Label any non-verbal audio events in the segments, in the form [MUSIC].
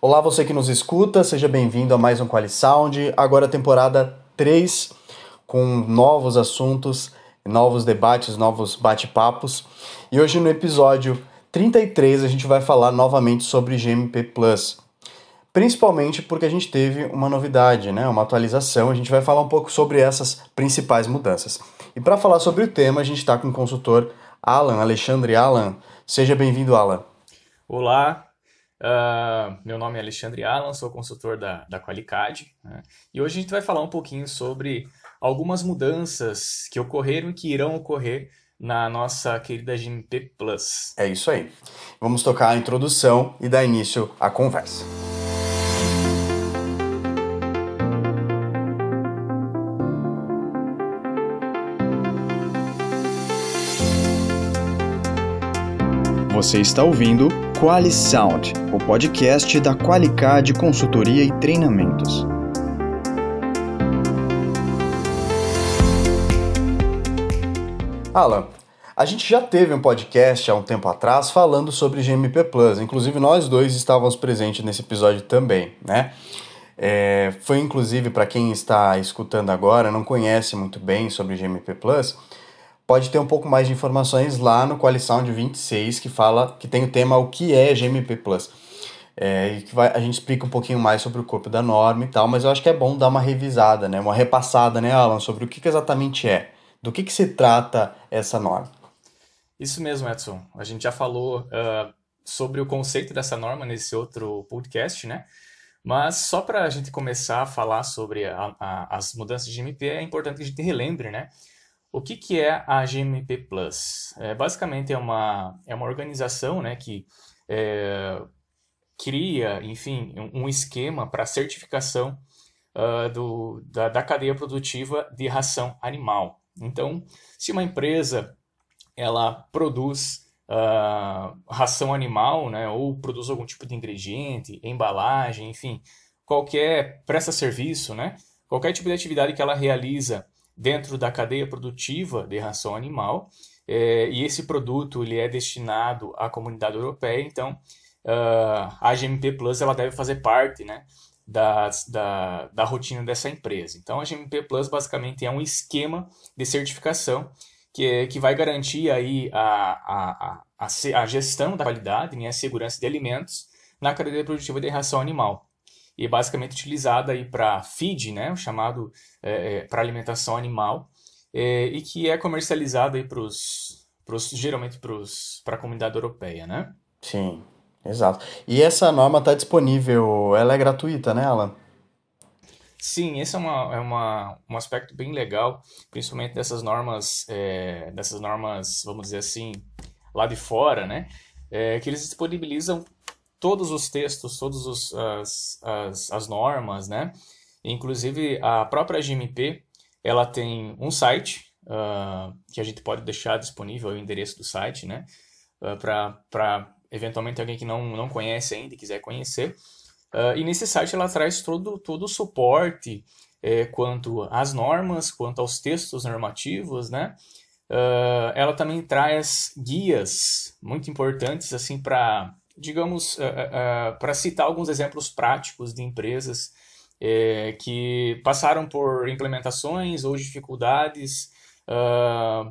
Olá, você que nos escuta, seja bem-vindo a mais um Quali Sound, agora temporada 3, com novos assuntos, novos debates, novos bate-papos. E hoje no episódio 33 a gente vai falar novamente sobre GMP Plus. Principalmente porque a gente teve uma novidade, né? uma atualização. A gente vai falar um pouco sobre essas principais mudanças. E para falar sobre o tema, a gente está com o consultor Alan, Alexandre Alan. Seja bem-vindo, Alan. Olá, Uh, meu nome é Alexandre Alan, sou consultor da, da Qualicad né? e hoje a gente vai falar um pouquinho sobre algumas mudanças que ocorreram e que irão ocorrer na nossa querida GMP Plus. É isso aí. Vamos tocar a introdução e dar início à conversa. Você está ouvindo Quali Sound, o podcast da Qualicad Consultoria e Treinamentos. Alan, a gente já teve um podcast há um tempo atrás falando sobre GMP Plus. Inclusive nós dois estávamos presentes nesse episódio também, né? É, foi inclusive para quem está escutando agora, não conhece muito bem sobre GMP Plus, pode ter um pouco mais de informações lá no Qualisound 26, que fala que tem o tema o que é GMP Plus. É, que vai, a gente explica um pouquinho mais sobre o corpo da norma e tal, mas eu acho que é bom dar uma revisada, né, uma repassada, né, Alan, sobre o que, que exatamente é, do que, que se trata essa norma. Isso mesmo, Edson. A gente já falou uh, sobre o conceito dessa norma nesse outro podcast, né? Mas só para a gente começar a falar sobre a, a, as mudanças de MP, é importante que a gente relembre, né? O que, que é a GMP Plus? É, basicamente é uma, é uma organização né, que é, cria, enfim, um, um esquema para certificação uh, do, da, da cadeia produtiva de ração animal. Então, se uma empresa ela produz uh, ração animal, né, ou produz algum tipo de ingrediente, embalagem, enfim, qualquer presta serviço, né, qualquer tipo de atividade que ela realiza dentro da cadeia produtiva de ração animal, é, e esse produto ele é destinado à comunidade europeia, então uh, a GMP Plus ela deve fazer parte né, da, da, da rotina dessa empresa. Então a GMP Plus basicamente é um esquema de certificação que, é, que vai garantir aí a, a, a, a, gestão da qualidade e né, a segurança de alimentos na cadeia produtiva de ração animal e é basicamente utilizada aí para feed, né, o chamado é, é para alimentação animal, é, e que é comercializada aí pros, pros, geralmente para a comunidade europeia, né? Sim, exato. E essa norma está disponível, ela é gratuita, né, Alan? Sim, esse é, uma, é uma, um aspecto bem legal, principalmente dessas normas, é, dessas normas, vamos dizer assim, lá de fora, né? É, que eles disponibilizam todos os textos, todas as, as, as normas, né? Inclusive, a própria GMP, ela tem um site, uh, que a gente pode deixar disponível o endereço do site, né? Uh, ah, para eventualmente alguém que não, não conhece ainda e quiser conhecer. Uh, e nesse site ela traz todo, todo o suporte é, quanto às normas, quanto aos textos normativos, né? Uh, ela também traz guias muito importantes assim para digamos, uh, uh, para citar alguns exemplos práticos de empresas que passaram por implementações ou dificuldades,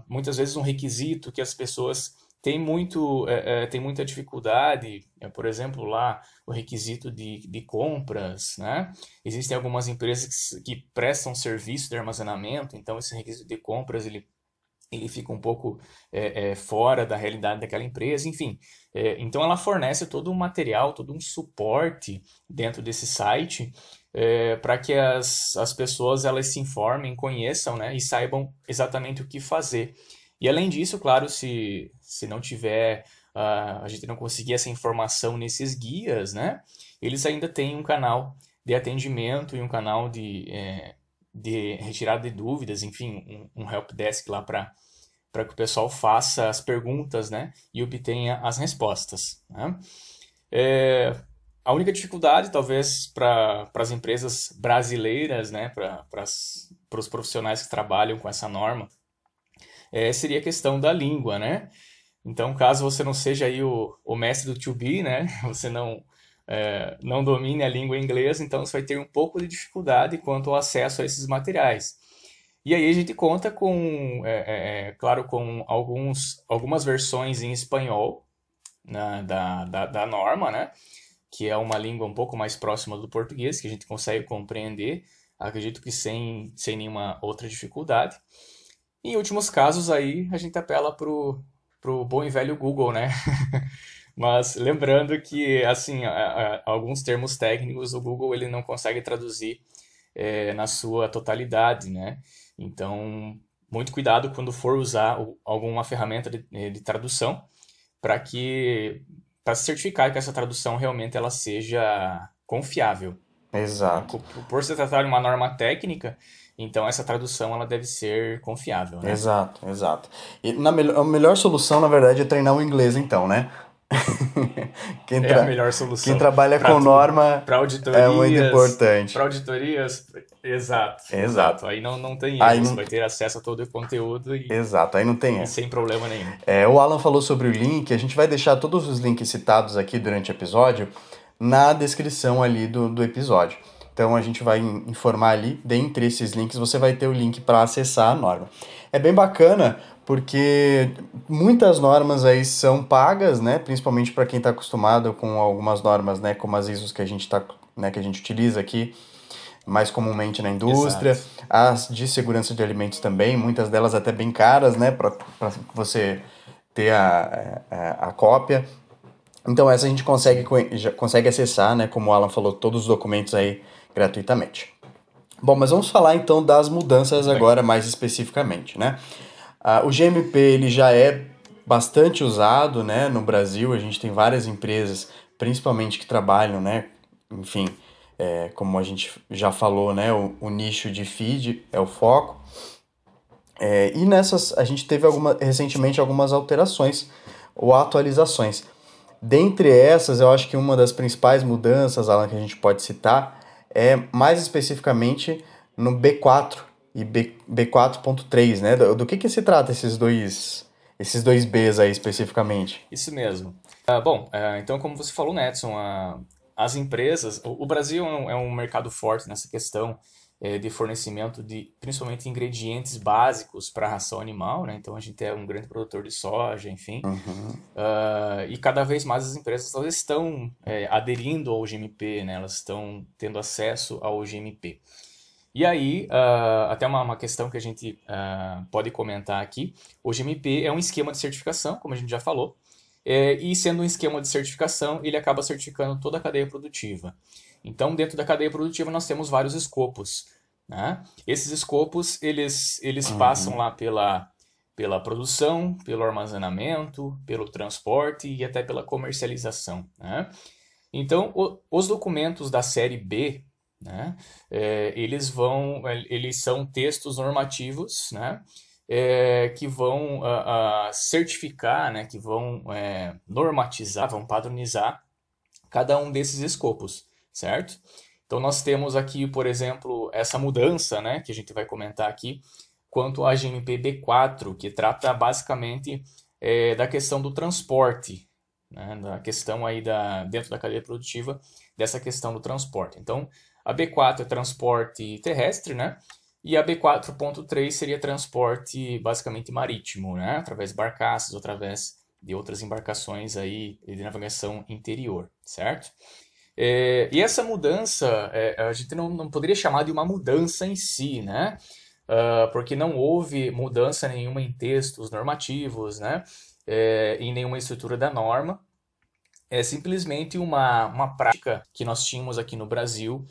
muitas vezes um requisito que as pessoas têm, muito, têm muita dificuldade, por exemplo, lá o requisito de, de compras, né? Existem algumas empresas que, que prestam serviço de armazenamento, então esse requisito de compras ele ele fica um pouco é, é, fora da realidade daquela empresa, enfim. É, então ela fornece todo um material, todo um suporte dentro desse site é, para que as, as pessoas elas se informem, conheçam né, e saibam exatamente o que fazer. E além disso, claro, se, se não tiver, uh, a gente não conseguir essa informação nesses guias, né, eles ainda têm um canal de atendimento e um canal de é, de retirada de dúvidas, enfim, um, um help desk lá para para que o pessoal faça as perguntas, né, e obtenha as respostas. Né? É, a única dificuldade, talvez, para as empresas brasileiras, né, para os profissionais que trabalham com essa norma, é, seria a questão da língua, né? Então, caso você não seja aí o, o mestre do 2B, né, [LAUGHS] você não é, não domine a língua inglesa, então você vai ter um pouco de dificuldade quanto ao acesso a esses materiais. E aí a gente conta com, é, é, é claro, com alguns, algumas versões em espanhol né, da, da, da norma, né? que é uma língua um pouco mais próxima do português, que a gente consegue compreender, acredito que sem, sem nenhuma outra dificuldade. Em últimos casos aí, a gente apela pro, pro bom e velho Google, né? [LAUGHS] Mas lembrando que, assim, a, a, alguns termos técnicos o Google ele não consegue traduzir é, na sua totalidade, né? Então, muito cuidado quando for usar alguma ferramenta de, de tradução para que para certificar que essa tradução realmente ela seja confiável. Exato. Por, por se tratar de uma norma técnica, então essa tradução ela deve ser confiável, né? Exato, exato. E na a melhor solução, na verdade, é treinar o inglês, então, né? [LAUGHS] quem é a melhor solução. Quem trabalha com tudo. norma é muito importante. Para auditorias, exato, exato. Exato. Aí não, não tem aí não... vai ter acesso a todo o conteúdo e, exato. Aí não tem sem problema nenhum. É, o Alan falou sobre o link, a gente vai deixar todos os links citados aqui durante o episódio na descrição ali do, do episódio. Então a gente vai informar ali, dentre esses links você vai ter o link para acessar a norma. É bem bacana porque muitas normas aí são pagas, né? Principalmente para quem está acostumado com algumas normas, né? Como as ISOs que a gente tá, né? Que a gente utiliza aqui mais comumente na indústria, Exato. as de segurança de alimentos também, muitas delas até bem caras, né? Para você ter a, a, a cópia. Então essa a gente consegue, já consegue acessar, né? Como o Alan falou, todos os documentos aí gratuitamente. Bom, mas vamos falar então das mudanças agora mais especificamente, né? Ah, o GMP ele já é bastante usado né, no Brasil, a gente tem várias empresas, principalmente que trabalham, né, enfim, é, como a gente já falou, né, o, o nicho de feed é o foco. É, e nessas a gente teve alguma, recentemente algumas alterações ou atualizações. Dentre essas, eu acho que uma das principais mudanças, Alan, que a gente pode citar é mais especificamente no B4, e B, B4.3, né? Do, do, que que se trata esses dois, esses dois Bs aí especificamente? Isso mesmo. Uh, bom, uh, então como você falou, Netson, uh, as empresas, o, o Brasil é um, é um, mercado forte nessa questão eh, de fornecimento de, principalmente, ingredientes básicos para a ração animal, né? Então a gente é um grande produtor de soja, enfim. Uhum. e cada vez mais as empresas elas estão eh, aderindo ao GMP, né? Elas estão tendo acesso ao GMP. E aí, uh, até uma, uma, questão que a gente uh, pode comentar aqui: o GMP é um esquema de certificação, como a gente já falou, é, e sendo um esquema de certificação, ele acaba certificando toda a cadeia produtiva. Então, dentro da cadeia produtiva, nós temos vários escopos. Né? Esses escopos eles, eles uhum. passam lá pela, pela produção, pelo armazenamento, pelo transporte e até pela comercialização. Né? Então, o, os documentos da série B né? É, eles vão, eles são textos normativos, né? É, que vão uh, uh, certificar, né? Que vão é, normatizar, vão padronizar cada um desses escopos, certo? Então nós temos aqui, por exemplo, essa mudança, né? Que a gente vai comentar aqui quanto à GMP B4, que trata basicamente é, da questão do transporte, né, da questão aí da, dentro da cadeia produtiva, dessa questão do transporte. Então, a B4 é transporte terrestre, né? E a B4.3 seria transporte basicamente marítimo, né? Através de barcaças, através de outras embarcações aí de navegação interior, certo? É, e essa mudança, é, a gente não, não poderia chamar de uma mudança em si, né? Uh, porque não houve mudança nenhuma em textos normativos, né? É, em nenhuma estrutura da norma. É simplesmente uma, uma prática que nós tínhamos aqui no Brasil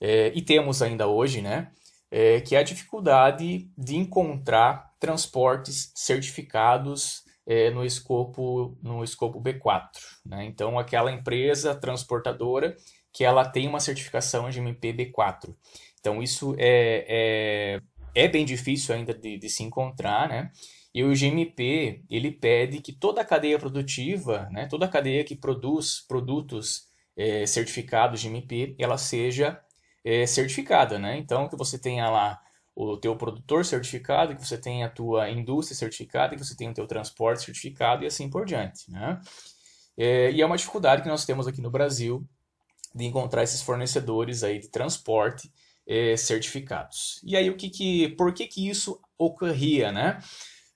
é, e temos ainda hoje, né? É, que é a dificuldade de encontrar transportes certificados é, no, escopo, no escopo B4. Né? Então, aquela empresa transportadora que ela tem uma certificação de MP B4. Então, isso é, é, é bem difícil ainda de, de, se encontrar, né? E o GMP, ele pede que toda a cadeia produtiva, né, toda a cadeia que produz produtos é, certificados de MP, ela seja é, certificada, né? Então, que você tenha lá o teu produtor certificado, que você tenha a tua indústria certificada, que você tenha o teu transporte certificado e assim por diante, né? É, e é uma dificuldade que nós temos aqui no Brasil de encontrar esses fornecedores aí de transporte é, certificados. E aí o que que, por que que isso ocorria, né?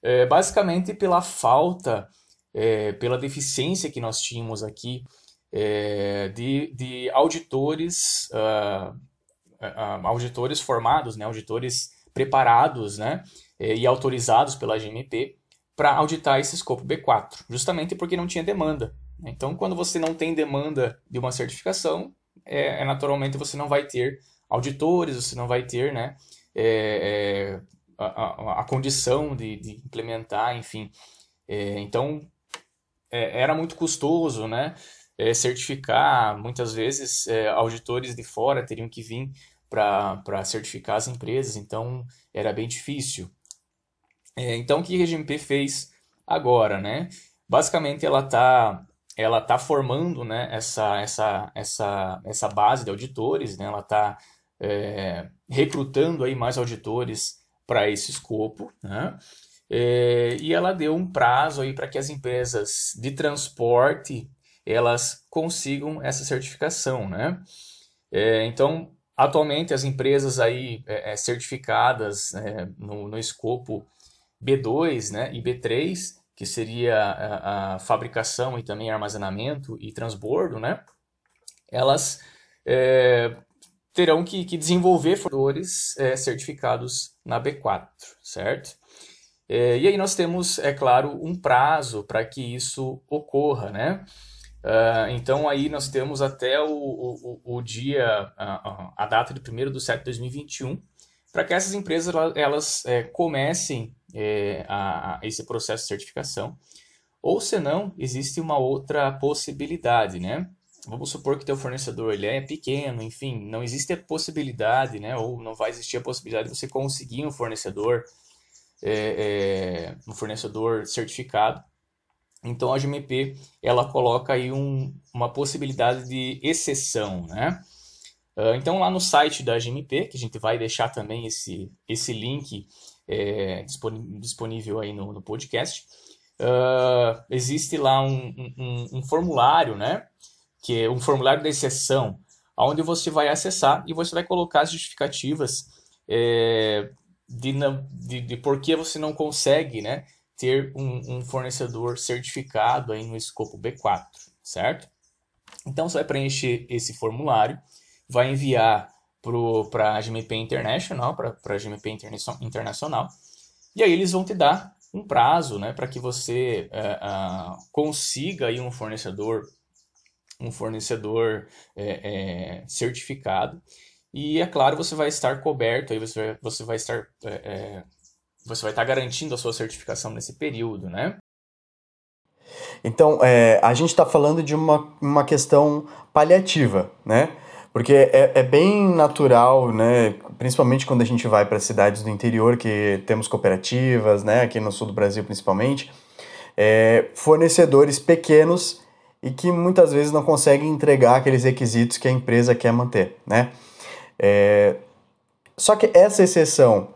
É, basicamente pela falta, é, pela deficiência que nós tínhamos aqui é, de, de auditores, uh, auditores formados, né? Auditores preparados, né? e autorizados pela GMP para auditar esse escopo B4, justamente porque não tinha demanda. Então, quando você não tem demanda de uma certificação, é, é naturalmente você não vai ter auditores, você não vai ter né, é, é, a, a, condição de, de, implementar, enfim. É, então, é, era muito custoso né, é, certificar, muitas vezes auditores de fora teriam que vir para certificar as empresas, então era bem difícil. então, o que a GMP fez agora? Né? Basicamente, ela está ela está formando né, essa, essa, essa, essa base de auditores, né, ela está é, recrutando aí mais auditores para esse escopo, né, é, e ela deu um prazo aí para que as empresas de transporte elas consigam essa certificação, né? É, então, atualmente as empresas aí é, é, certificadas é, no, no escopo B2 né, e B3 que seria a, a, fabricação e também armazenamento e transbordo, né? Elas é, terão que, que, desenvolver fornecedores certificados na B4, certo? É, e aí nós temos, é claro, um prazo para que isso ocorra, né? Uh, então aí nós temos até o, o, o dia, a, a, data de 1 de 7 de 2021, para que essas empresas elas é, comecem é, a, a, esse processo de certificação. Ou senão, existe uma outra possibilidade, né? Vamos supor que teu fornecedor ele é pequeno, enfim, não existe a possibilidade, né? Ou não vai existir a possibilidade de você conseguir um fornecedor, é, é, um fornecedor certificado. Então a GMP ela coloca aí um, uma possibilidade de exceção, né? Uh, então lá no site da GMP, que a gente vai deixar também esse, esse link é, disponível aí no, no podcast. Uh, existe lá um, um, um, formulário, né? Que é um formulário de exceção, onde você vai acessar e você vai colocar as justificativas é, de, de, de por que você não consegue, né? Ter um, um fornecedor certificado aí no escopo B4, certo? Então você vai preencher esse formulário, vai enviar para a GMP International, para a GMP Internacional, e aí eles vão te dar um prazo né, para que você uh, uh, consiga aí um fornecedor um fornecedor é, é, certificado e é claro você vai estar coberto aí você vai, você vai estar é, você vai estar garantindo a sua certificação nesse período né então a gente está falando de uma, uma questão paliativa né porque é, é bem natural, né? Principalmente quando a gente vai para cidades do interior, que temos cooperativas, né? Aqui no sul do Brasil, principalmente, é, fornecedores pequenos e que muitas vezes não conseguem entregar aqueles requisitos que a empresa quer manter, né? É, só que essa exceção,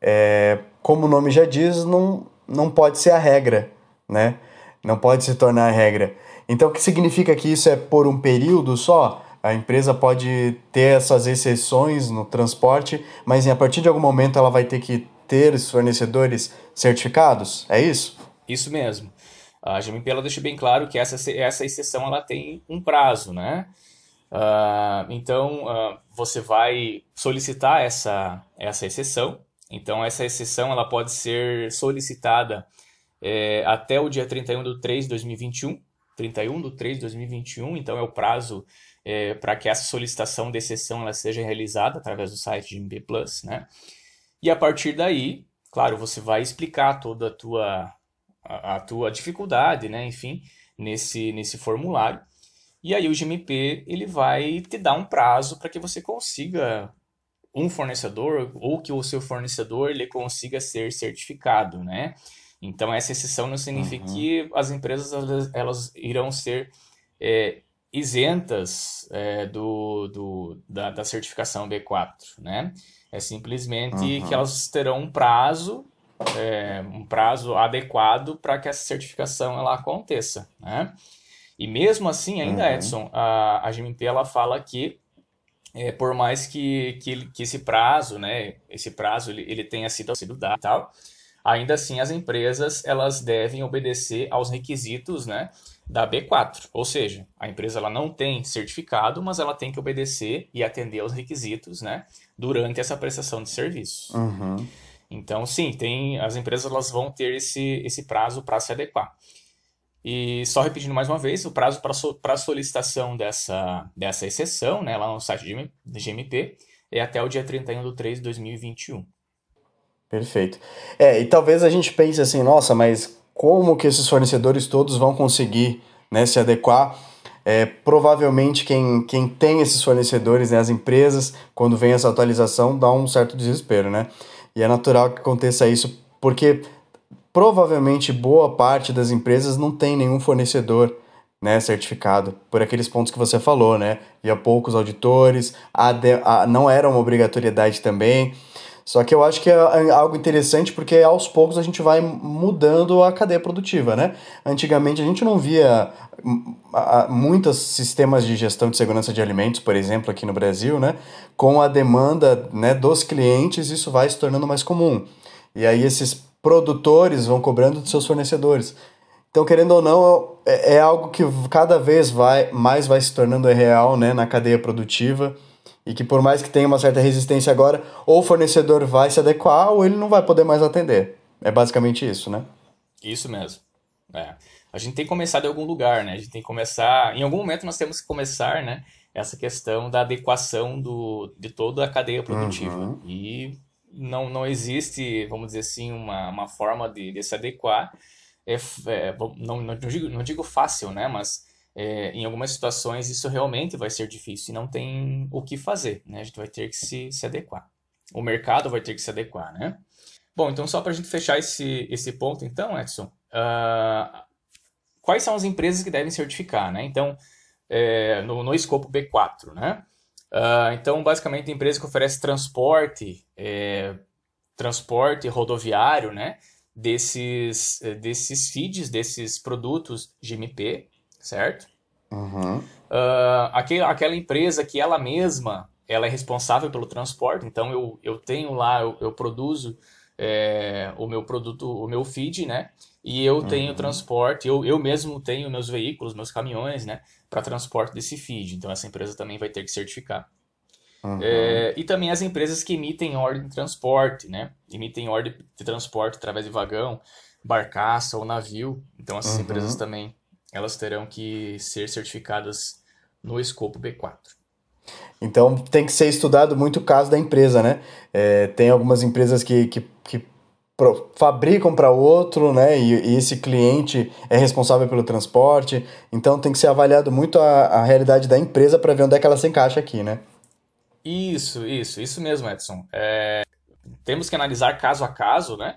é, como o nome já diz, não, não pode ser a regra, né? Não pode se tornar a regra. Então, o que significa que isso é por um período só? A empresa pode ter essas exceções no transporte, mas a partir de algum momento ela vai ter que ter os fornecedores certificados? É isso? Isso mesmo. A GMP ela deixa bem claro que essa, essa exceção ela tem um prazo, né? Uh, então, uh, você vai solicitar essa, essa exceção. Então, essa exceção ela pode ser solicitada é, até o dia 31 de 3 de 2021. 31 de 3 de 2021, então é o prazo é, para que essa solicitação de exceção ela seja realizada através do site de MB Plus, né? E a partir daí, claro, você vai explicar toda a tua, a, a tua dificuldade, né? Enfim, nesse, nesse formulário. E aí o GMP ele vai te dar um prazo para que você consiga um fornecedor ou que o seu fornecedor ele consiga ser certificado, né? Então essa exceção não significa uhum. que as empresas elas, elas irão ser é, isentas é, do, do, da, da, certificação B4, né? É simplesmente uhum. que elas terão um prazo, é, um prazo adequado para que essa certificação ela aconteça, né? E mesmo assim, ainda, uhum. Edson, a, a GMP ela fala que é, por mais que, que, que, esse prazo, né, esse prazo ele, ele tenha sido, sido dado e tal, ainda assim as empresas elas devem obedecer aos requisitos, né, da B4. Ou seja, a empresa ela não tem certificado, mas ela tem que obedecer e atender aos requisitos, né, durante essa prestação de serviço. Uhum. Então, sim, tem as empresas elas vão ter esse, esse prazo para se adequar. E só repetindo mais uma vez, o prazo para so, solicitação dessa, dessa exceção, né, lá no site de GMP, é até o dia 31 de 3 de 2021. Perfeito. É, e talvez a gente pense assim, nossa, mas como que esses fornecedores todos vão conseguir né, se adequar? É, provavelmente quem, quem tem esses fornecedores, né, as empresas, quando vem essa atualização, dá um certo desespero, né? E é natural que aconteça isso, porque provavelmente boa parte das empresas não tem nenhum fornecedor né, certificado, por aqueles pontos que você falou, né? E há poucos auditores, a de, a, não era uma obrigatoriedade também. Só que eu acho que é, é algo interessante porque aos poucos a gente vai mudando a cadeia produtiva, né? Antigamente a gente não via muitos sistemas de gestão de segurança de alimentos, por exemplo, aqui no Brasil, né? Com a demanda né, dos clientes, isso vai se tornando mais comum. E aí esses produtores vão cobrando dos seus fornecedores. Então, querendo ou não, é, é algo que cada vez vai, mais vai se tornando real né, na cadeia produtiva e que por mais que tenha uma certa resistência agora, ou o fornecedor vai se adequar ou ele não vai poder mais atender. É basicamente isso, né? Isso mesmo. É. A gente tem que começar de algum lugar, né? A gente tem que começar... Em algum momento nós temos que começar, né? Essa questão da adequação do, de toda a cadeia produtiva. Uhum. E não, não existe, vamos dizer assim, uma, uma forma de, de se adequar. É, é, não, não, digo, não digo fácil, né? Mas é, em algumas situações isso realmente vai ser difícil e não tem o que fazer, né? A gente vai ter que se, se adequar. O mercado vai ter que se adequar, né? Bom, então só para a gente fechar esse, esse ponto, então, Edson, uh, quais são as empresas que devem certificar, né? Então, é, no, no escopo B4, né? Uh, então, basicamente, empresa que oferece transporte, é, transporte rodoviário, né, desses, desses feeds, desses produtos GMP, certo? Uhum. Uh, aquele, aquela empresa que ela mesma ela é responsável pelo transporte, então eu, eu tenho lá, eu, eu produzo é, o meu produto, o meu feed, né? E eu tenho uhum. transporte, eu, eu mesmo tenho meus veículos, meus caminhões, né? Para transporte desse feed. Então essa empresa também vai ter que certificar. Uhum. É, e também as empresas que emitem ordem de transporte, né? Emitem ordem de transporte através de vagão, barcaça ou navio. Então essas uhum. empresas também elas terão que ser certificadas no escopo B4. Então tem que ser estudado muito o caso da empresa, né? É, tem algumas empresas que, que, que fabricam para outro, né? E, e, esse cliente é responsável pelo transporte. Então tem que ser avaliado muito a, a realidade da empresa para ver onde é que ela se encaixa aqui, né? Isso, isso, isso mesmo, Edson. É, temos que analisar caso a caso, né?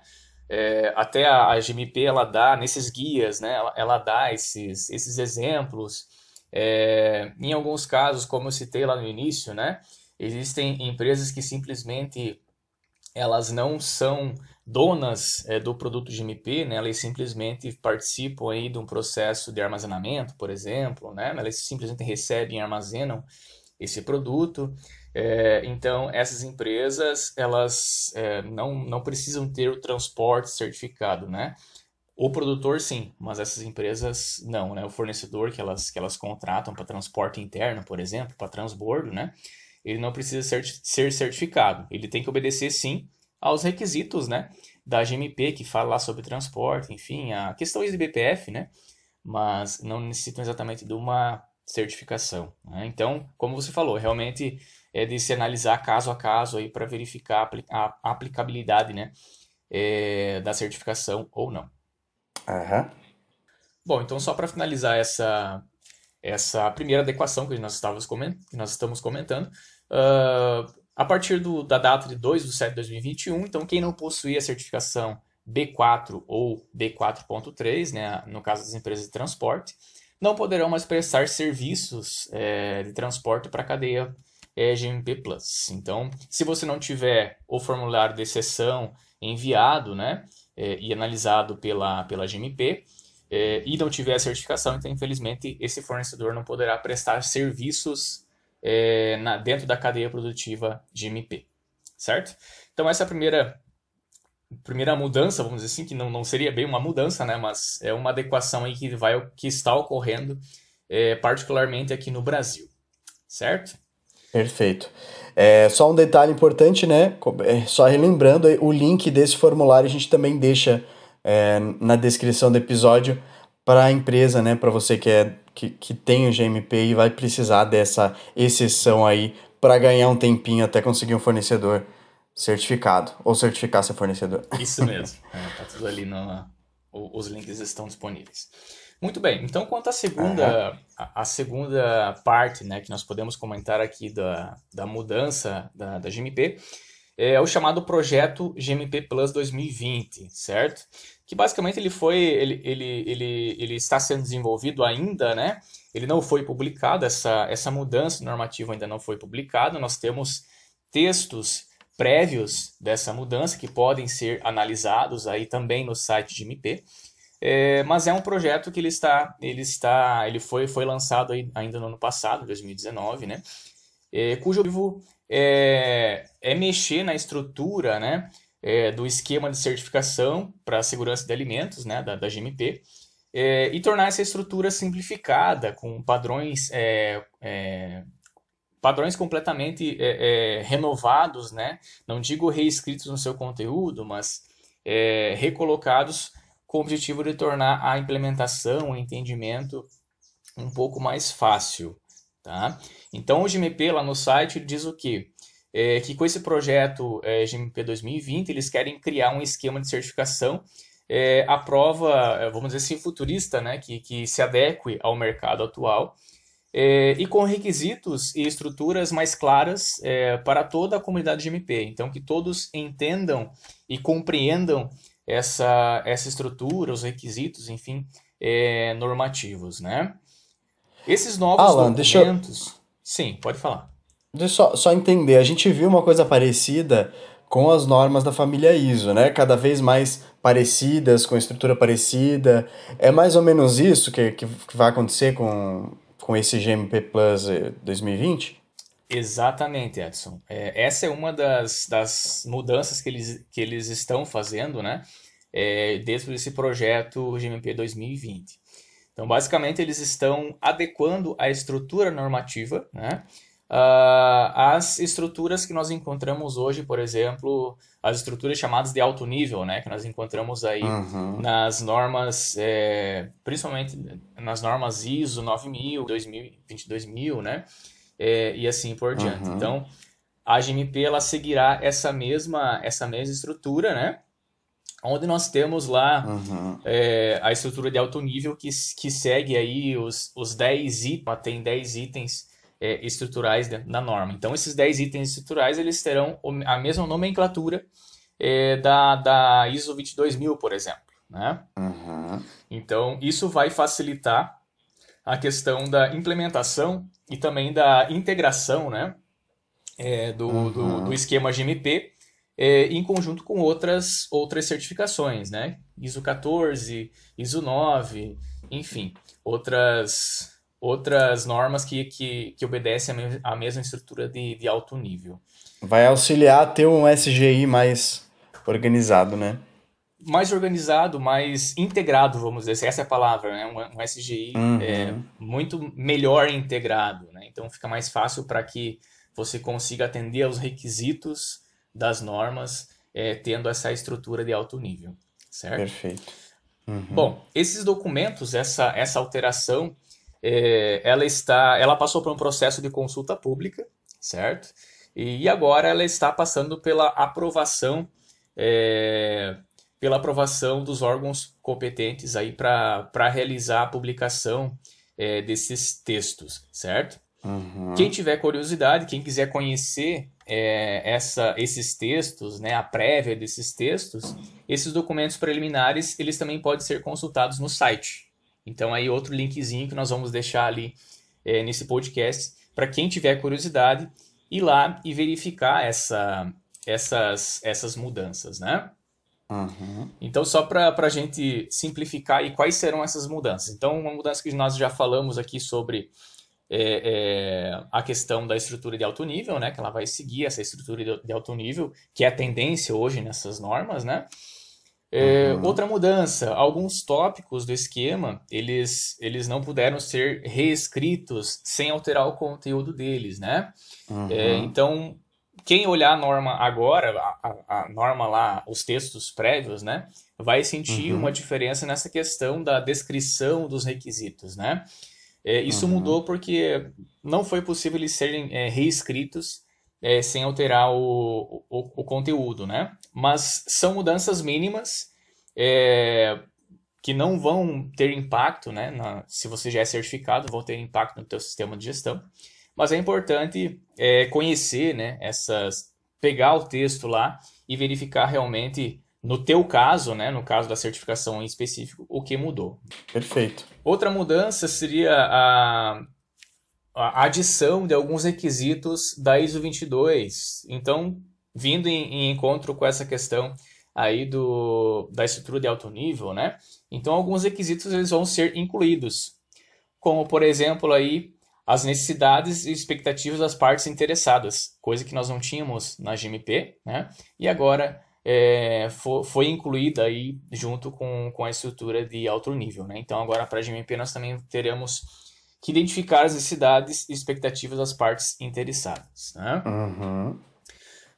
É, até a, a GMP ela dá nesses guias, né? Ela, ela dá esses, esses exemplos. É, em alguns casos, como eu citei lá no início, né? Existem empresas que simplesmente elas não são donas é, do produto GMP, né? Elas simplesmente participam aí de um processo de armazenamento, por exemplo, né? Elas simplesmente recebem e armazenam esse produto. É, então, essas empresas, elas é, não, não precisam ter o transporte certificado, né? O produtor, sim, mas essas empresas não, né? O fornecedor que elas, que elas contratam para transporte interno, por exemplo, para transbordo, né? Ele não precisa ser, ser certificado. Ele tem que obedecer, sim, aos requisitos, né? Da GMP, que fala lá sobre transporte, enfim, a questões de BPF, né? Mas não necessitam exatamente de uma certificação. Né? Então, como você falou, realmente é de se analisar caso a caso aí para verificar a aplicabilidade né, é, da certificação ou não. Uhum. Bom, então só para finalizar essa, essa primeira adequação que nós, estávamos coment, que nós estamos comentando, uh, a partir do, da data de 2 de setembro de 2021, então quem não possuía a certificação B4 ou B4.3, né, no caso das empresas de transporte, não poderão mais prestar serviços é, de transporte para a cadeia é, GMP Plus. Então, se você não tiver o formulário de exceção enviado né, é, e analisado pela, pela GMP, é, e não tiver a certificação, então infelizmente esse fornecedor não poderá prestar serviços é, na, dentro da cadeia produtiva de MP, certo? Então essa é a primeira primeira mudança, vamos dizer assim, que não, não seria bem uma mudança, né, mas é uma adequação aí que vai que está ocorrendo é, particularmente aqui no Brasil, certo? Perfeito. É, só um detalhe importante, né? É, só relembrando, o link desse formulário a gente também deixa é, na descrição do episódio para a empresa, né? Para você que, é, que, que tem o GMP e vai precisar dessa exceção aí para ganhar um tempinho até conseguir um fornecedor certificado ou certificar seu fornecedor. Isso mesmo. é, tá tudo ali no. Os links estão disponíveis. Muito bem. Então, quanto à segunda, uhum. a, a, segunda parte, né, que nós podemos comentar aqui da, da mudança da, da GMP, é o chamado projeto GMP Plus 2020, certo? Que basicamente ele foi, ele, ele, ele, ele está sendo desenvolvido ainda, né? Ele não foi publicado, essa, essa mudança normativa ainda não foi publicada. Nós temos textos prévios dessa mudança que podem ser analisados aí também no site de MP. É, mas é um projeto que ele está, ele está, ele foi, foi lançado ainda no ano passado, 2019, né? É, cujo objetivo é, é, mexer na estrutura, né, é, do esquema de certificação para a segurança de alimentos, né, da, da GMP, é, e tornar essa estrutura simplificada com padrões é, padrões completamente renovados, né? Não digo reescritos no seu conteúdo, mas recolocados com o objetivo de tornar a implementação, o entendimento um pouco mais fácil. Tá? Então, o GMP lá no site diz o quê? É, que com esse projeto é, GMP 2020, eles querem criar um esquema de certificação é, à prova, é, vamos dizer assim, futurista, né? que, que se adeque ao mercado atual é, e com requisitos e estruturas mais claras é, para toda a comunidade GMP. Então, que todos entendam e compreendam essa, essa estrutura, os requisitos, enfim, é, normativos, né? Esses novos Alan, documentos... Eu... Sim, pode falar. Deixa eu só, só entender, a gente viu uma coisa parecida com as normas da família ISO, né? Cada vez mais parecidas, com estrutura parecida. É mais ou menos isso que, que vai acontecer com, com esse GMP Plus 2020? Exatamente, Edson. É, essa é uma das, das mudanças que eles, que eles estão fazendo, né? É, dentro desse projeto GMP 2020. Então, basicamente, eles estão adequando a estrutura normativa, né? Uh, as estruturas que nós encontramos hoje, por exemplo, as estruturas chamadas de alto nível, né, que nós encontramos aí uhum. nas normas, é, principalmente nas normas ISO 9000, 2000, 22000, né, é, e assim por diante. Uhum. Então, a GMP ela seguirá essa mesma, essa mesma estrutura, né? Onde nós temos lá uhum. é, a estrutura de alto nível que, que segue aí os, os 10 itens, tem 10 itens é, estruturais da norma. Então, esses 10 itens estruturais eles terão a mesma nomenclatura da, da ISO 22000, por exemplo. Né? Uhum. Então, isso vai facilitar a questão da implementação e também da integração né, é, do, uhum. do, do, esquema GMP é, em conjunto com outras, outras certificações, né? ISO 14, ISO 9, enfim, outras, outras normas que, que, que obedecem a, mesma estrutura de, de alto nível. Vai auxiliar a ter um SGI mais organizado, né? Mais organizado, mais integrado, vamos dizer, assim, essa é a palavra, né? Um, um SGI uhum. é, muito melhor integrado, né? Então fica mais fácil para que você consiga atender aos requisitos das normas, é, tendo essa estrutura de alto nível, certo? Perfeito. Uhum. Bom, esses documentos, essa, essa alteração, é, ela está, ela passou por um processo de consulta pública, certo? E agora ela está passando pela aprovação é, pela aprovação dos órgãos competentes aí para realizar a publicação é, desses textos, certo? Uhum. Quem tiver curiosidade, quem quiser conhecer é, essa, esses textos, né, a prévia desses textos, esses documentos preliminares, eles também podem ser consultados no site. Então aí outro linkzinho que nós vamos deixar ali é, nesse podcast para quem tiver curiosidade ir lá e verificar essa, essas, essas mudanças, né? Uhum. Então, só para a gente simplificar aí quais serão essas mudanças. Então, uma mudança que nós já falamos aqui sobre é, é, a questão da estrutura de alto nível, né? Que ela vai seguir essa estrutura de alto nível, que é a tendência hoje nessas normas, né? É, uhum. Outra mudança, alguns tópicos do esquema, eles, eles não puderam ser reescritos sem alterar o conteúdo deles, né? Uhum. É, então, quem olhar a norma agora, a, a, norma lá, os textos prévios, né? Vai sentir uhum. uma diferença nessa questão da descrição dos requisitos, né? É, isso uhum. mudou porque não foi possível eles serem é, reescritos é, sem alterar o, o, o, conteúdo, né? Mas são mudanças mínimas é, que não vão ter impacto, né? Na, se você já é certificado, vão ter impacto no teu sistema de gestão. Mas é importante é, conhecer, né? Essas, pegar o texto lá e verificar realmente no teu caso, né, no caso da certificação em específico, o que mudou. Perfeito. Outra mudança seria a, a adição de alguns requisitos da ISO 22. Então, vindo em, em encontro com essa questão aí do, da estrutura de alto nível, né? Então, alguns requisitos eles vão ser incluídos, como, por exemplo, aí as necessidades e expectativas das partes interessadas, coisa que nós não tínhamos na GMP, né? E agora é, foi, foi, incluída aí junto com, com a estrutura de alto nível. Né? Então, agora para a GMP nós também teremos que identificar as necessidades e expectativas das partes interessadas. Né? Uhum.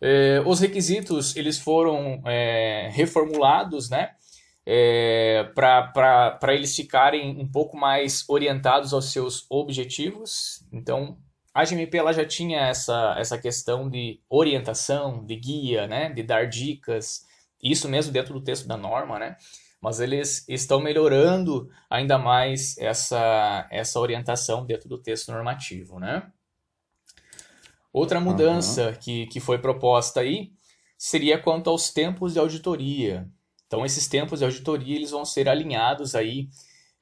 É, os requisitos eles foram é, reformulados né? É, para eles ficarem um pouco mais orientados aos seus objetivos. Então, a GMP ela já tinha essa, essa questão de orientação, de guia, né, de dar dicas, isso mesmo dentro do texto da norma, né? Mas eles estão melhorando ainda mais essa, essa orientação dentro do texto normativo, né? Outra mudança uhum. que, que foi proposta aí seria quanto aos tempos de auditoria. Então, esses tempos de auditoria eles vão ser alinhados aí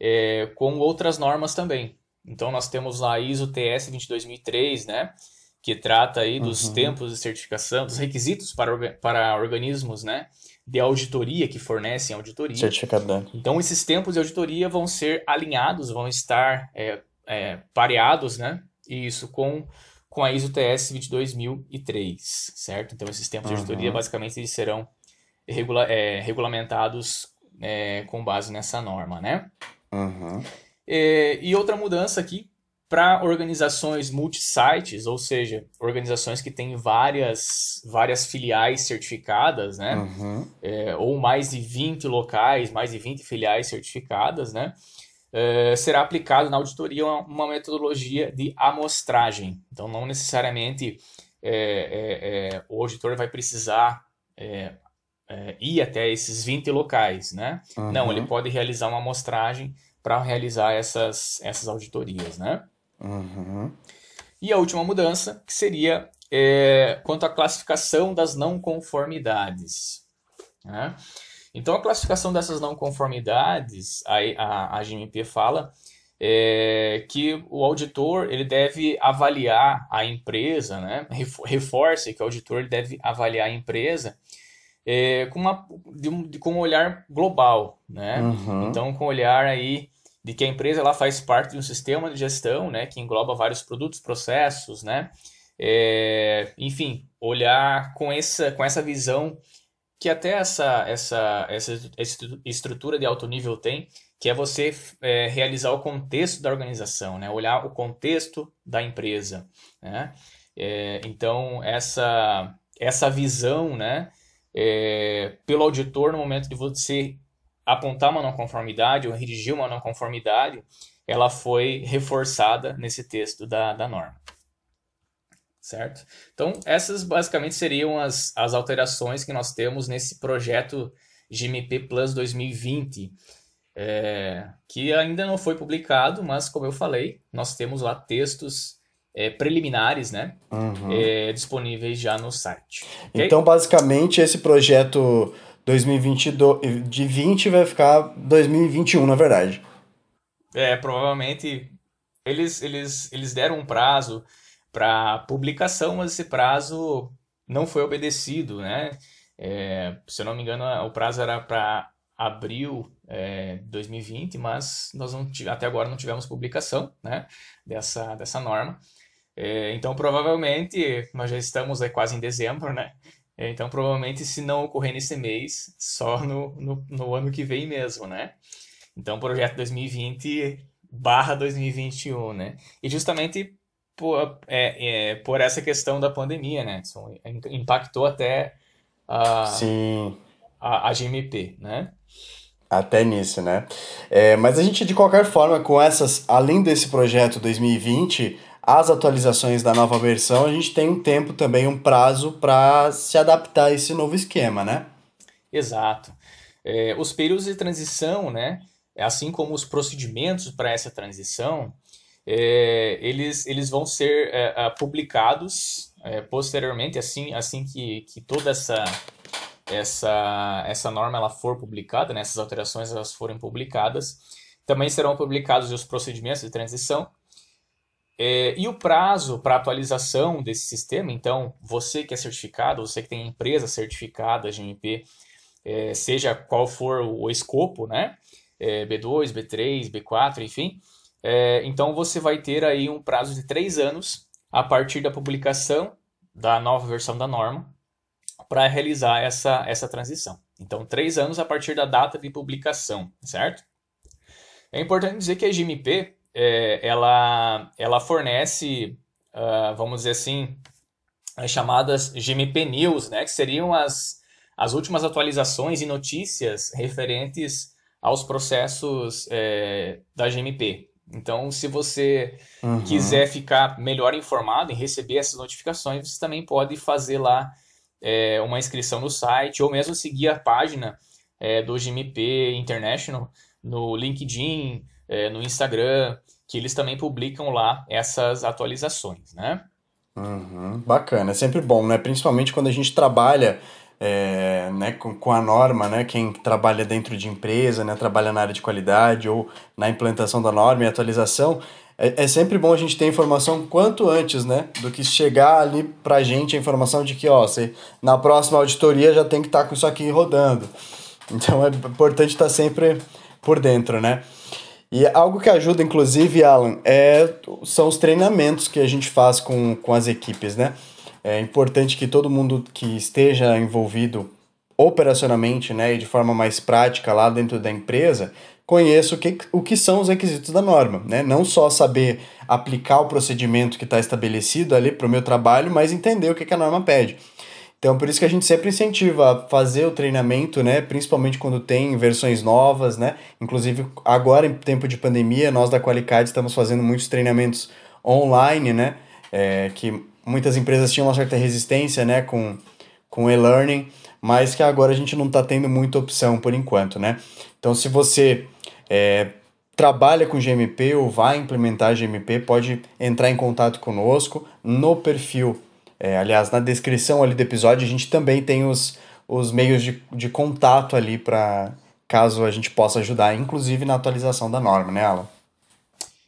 é, com outras normas também. Então nós temos lá a ISO TS 22003, né, que trata aí dos uhum. tempos de certificação, dos requisitos para, para organismos, né, de auditoria que fornecem auditoria. Certificado. Então esses tempos de auditoria vão ser alinhados, vão estar é, é, pareados, né, isso com com a ISO TS 22003, certo? Então esses tempos uhum. de auditoria basicamente eles serão regula é, regulamentados é, com base nessa norma, né? Uhum. É, e outra mudança aqui para organizações multisites, ou seja, organizações que têm várias, várias filiais certificadas, né? Uhum. É, ou mais de 20 locais, mais de 20 filiais certificadas, né? É, será aplicado na auditoria uma, uma, metodologia de amostragem. Então, não necessariamente é, é, é, o auditor vai precisar ir até esses 20 locais, né? Uhum. Não, ele pode realizar uma amostragem para realizar essas, essas auditorias, né? Uhum. E a última mudança, que seria é, quanto à classificação das não conformidades. Né? Então, a classificação dessas não conformidades, a, a, a GMP fala é, que o auditor ele deve avaliar a empresa, né? reforce que o auditor deve avaliar a empresa é, com, uma, de um, de, com um olhar global, né? Uhum. Então, com um olhar aí de que a empresa ela faz parte de um sistema de gestão, né, que engloba vários produtos, processos, né, é, enfim, olhar com essa, com essa visão que até essa, essa, essa estrutura de alto nível tem, que é você é, realizar o contexto da organização, né, olhar o contexto da empresa, né, é, então essa, essa visão, né, é, pelo auditor no momento de você apontar uma não conformidade ou redigir uma não conformidade, ela foi reforçada nesse texto da, da norma. Certo? Então, essas basicamente seriam as, as alterações que nós temos nesse projeto GMP Plus 2020, é, que ainda não foi publicado, mas como eu falei, nós temos lá textos é, preliminares, né? Uhum. É, disponíveis já no site. Okay? Então, basicamente, esse projeto 2022, de 20 vai ficar 2021, na verdade. É, provavelmente eles, eles, eles deram um prazo para publicação, mas esse prazo não foi obedecido, né? É, se eu não me engano, o prazo era para abril é, de 2020, mas nós não até agora não tivemos publicação né, dessa, dessa norma. É, então, provavelmente, nós já estamos aí quase em dezembro, né? É, então, provavelmente, se não ocorrer nesse mês, só no, no, no ano que vem mesmo, né? Então, projeto 2020 barra 2021, né? E justamente por, é, é, por essa questão da pandemia, né? Impactou até a, Sim. a, a GMP, né? Até nisso, né? É, mas a gente, de qualquer forma, com essas, além desse projeto 2020, as atualizações da nova versão, a gente tem um tempo também, um prazo para se adaptar a esse novo esquema, né? Exato. É, os períodos de transição, né? Assim como os procedimentos para essa transição, é, eles, eles vão ser é, publicados é, posteriormente, assim, assim que, que toda essa, essa, essa norma ela for publicada, né, essas alterações elas forem publicadas, também serão publicados os procedimentos de transição é, e o prazo para atualização desse sistema, então, você que é certificado, você que tem empresa certificada GMP, é, seja qual for o escopo, né? É, B2, B3, B4, enfim. É, então, você vai ter aí um prazo de três anos a partir da publicação da nova versão da norma para realizar essa, essa transição. Então, três anos a partir da data de publicação, certo? É importante dizer que a GMP é, ela, ela fornece, uh, vamos dizer assim, as chamadas GMP News, né, que seriam as, as últimas atualizações e notícias referentes aos processos é, da GMP. Então, se você uhum. quiser ficar melhor informado e receber essas notificações, você também pode fazer lá é, uma inscrição no site ou mesmo seguir a página é, do GMP International no LinkedIn, é, no Instagram, que eles também publicam lá essas atualizações, né? Uhum, bacana, é sempre bom, né? Principalmente quando a gente trabalha é, né, com, com a norma, né? Quem trabalha dentro de empresa, né? Trabalha na área de qualidade ou na implantação da norma e atualização, é, é sempre bom a gente ter informação quanto antes, né? Do que chegar ali pra gente a informação de que, ó, você, na próxima auditoria já tem que estar tá com isso aqui rodando. Então é importante estar tá sempre por dentro, né? E algo que ajuda, inclusive, Alan, é, são os treinamentos que a gente faz com, com as equipes, né? É importante que todo mundo que esteja envolvido operacionalmente, né, e de forma mais prática lá dentro da empresa, conheça o que, o que são os requisitos da norma, né? Não só saber aplicar o procedimento que está estabelecido ali para o meu trabalho, mas entender o que, que a norma pede. Então, por isso que a gente sempre incentiva a fazer o treinamento, né? Principalmente quando tem versões novas, né? Inclusive, agora em tempo de pandemia, nós da Qualicad estamos fazendo muitos treinamentos online, né? É, que muitas empresas tinham uma certa resistência, né? Com, com e-learning, mas que agora a gente não está tendo muita opção por enquanto, né? Então, se você é, trabalha com GMP ou vai implementar GMP, pode entrar em contato conosco no perfil é, aliás, na descrição ali do episódio a gente também tem os, os meios de, de contato ali para caso a gente possa ajudar, inclusive na atualização da norma, né, Alan?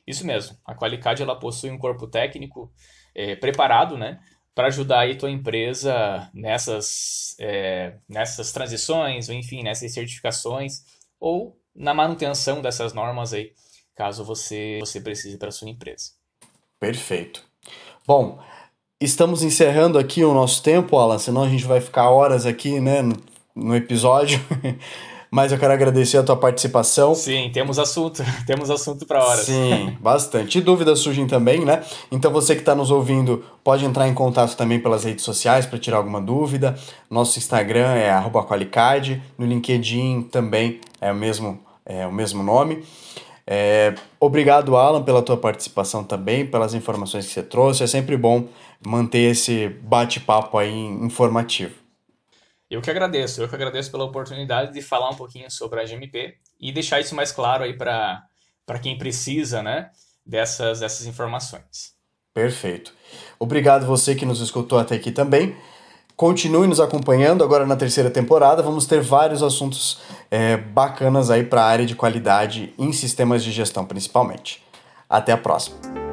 Isso mesmo. A Qualicad ela possui um corpo técnico é, preparado, né, para ajudar aí tua empresa nessas, é, nessas transições, ou enfim, nessas certificações, ou na manutenção dessas normas aí, caso você, você precise para sua empresa. Perfeito. Bom, Estamos encerrando aqui o nosso tempo, Alan, senão a gente vai ficar horas aqui, né, no, no episódio. [LAUGHS] Mas eu quero agradecer a tua participação. Sim, temos assunto, [LAUGHS] temos assunto para horas. Sim, bastante. E dúvidas surgem também, né? Então você que está nos ouvindo pode entrar em contato também pelas redes sociais para tirar alguma dúvida. Nosso Instagram é @qualicard, no LinkedIn também é o mesmo é o mesmo nome. É, obrigado, Alan, pela tua participação também, pelas informações que você trouxe. É sempre bom manter esse bate-papo aí informativo. Eu que agradeço, eu que agradeço pela oportunidade de falar um pouquinho sobre a GMP e deixar isso mais claro aí para quem precisa, né, dessas, dessas informações. Perfeito. Obrigado você que nos escutou até aqui também. Continue nos acompanhando agora na terceira temporada. Vamos ter vários assuntos é, bacanas aí para a área de qualidade em sistemas de gestão, principalmente. Até a próxima.